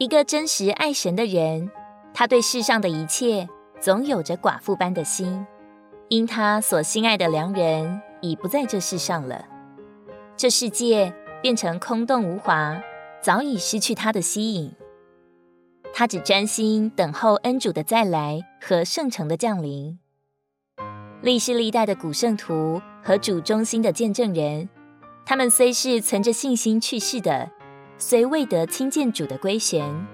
一个真实爱神的人，他对世上的一切总有着寡妇般的心，因他所心爱的良人已不在这世上了。这世界变成空洞无华，早已失去他的吸引。他只专心等候恩主的再来和圣城的降临。历世历代的古圣徒和主中心的见证人，他们虽是存着信心去世的，虽未得亲见主的归旋，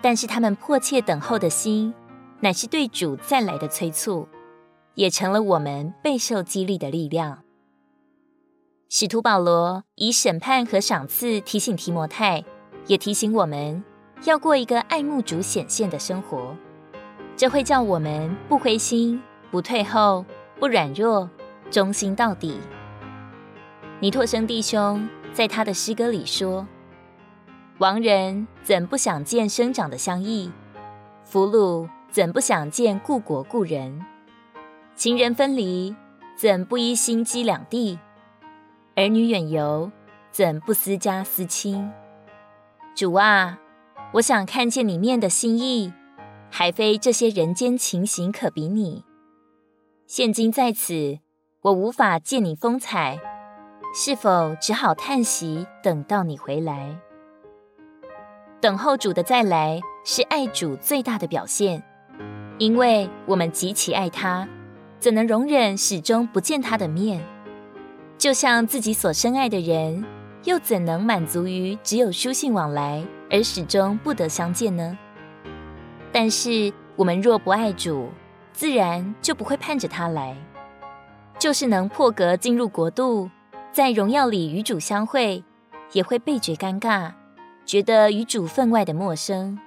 但是他们迫切等候的心，乃是对主再来的催促，也成了我们备受激励的力量。使徒保罗以审判和赏赐提醒提摩太，也提醒我们要过一个爱慕主显现的生活。这会叫我们不灰心、不退后、不软弱，忠心到底。尼托生弟兄在他的诗歌里说：“亡人怎不想见生长的相忆？俘虏怎不想见故国故人？情人分离，怎不依心羁两地？”儿女远游，怎不思家思亲？主啊，我想看见你面的心意，还非这些人间情形可比拟。现今在此，我无法见你风采，是否只好叹息，等到你回来？等候主的再来，是爱主最大的表现，因为我们极其爱他，怎能容忍始终不见他的面？就像自己所深爱的人，又怎能满足于只有书信往来而始终不得相见呢？但是我们若不爱主，自然就不会盼着他来。就是能破格进入国度，在荣耀里与主相会，也会倍觉尴尬，觉得与主分外的陌生。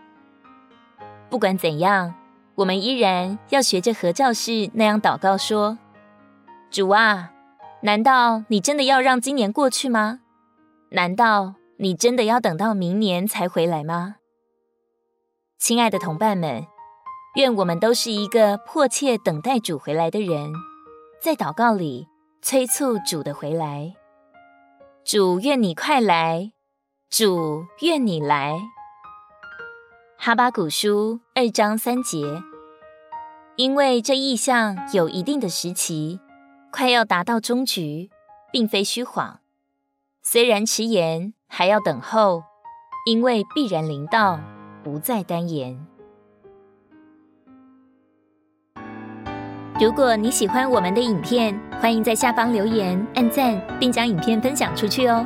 不管怎样，我们依然要学着何教士那样祷告说：“主啊。”难道你真的要让今年过去吗？难道你真的要等到明年才回来吗？亲爱的同伴们，愿我们都是一个迫切等待主回来的人，在祷告里催促主的回来。主愿你快来，主愿你来。哈巴古书二章三节，因为这异象有一定的时期。快要达到终局，并非虚谎。虽然迟延，还要等候，因为必然临到，不再单言。如果你喜欢我们的影片，欢迎在下方留言、按赞，并将影片分享出去哦。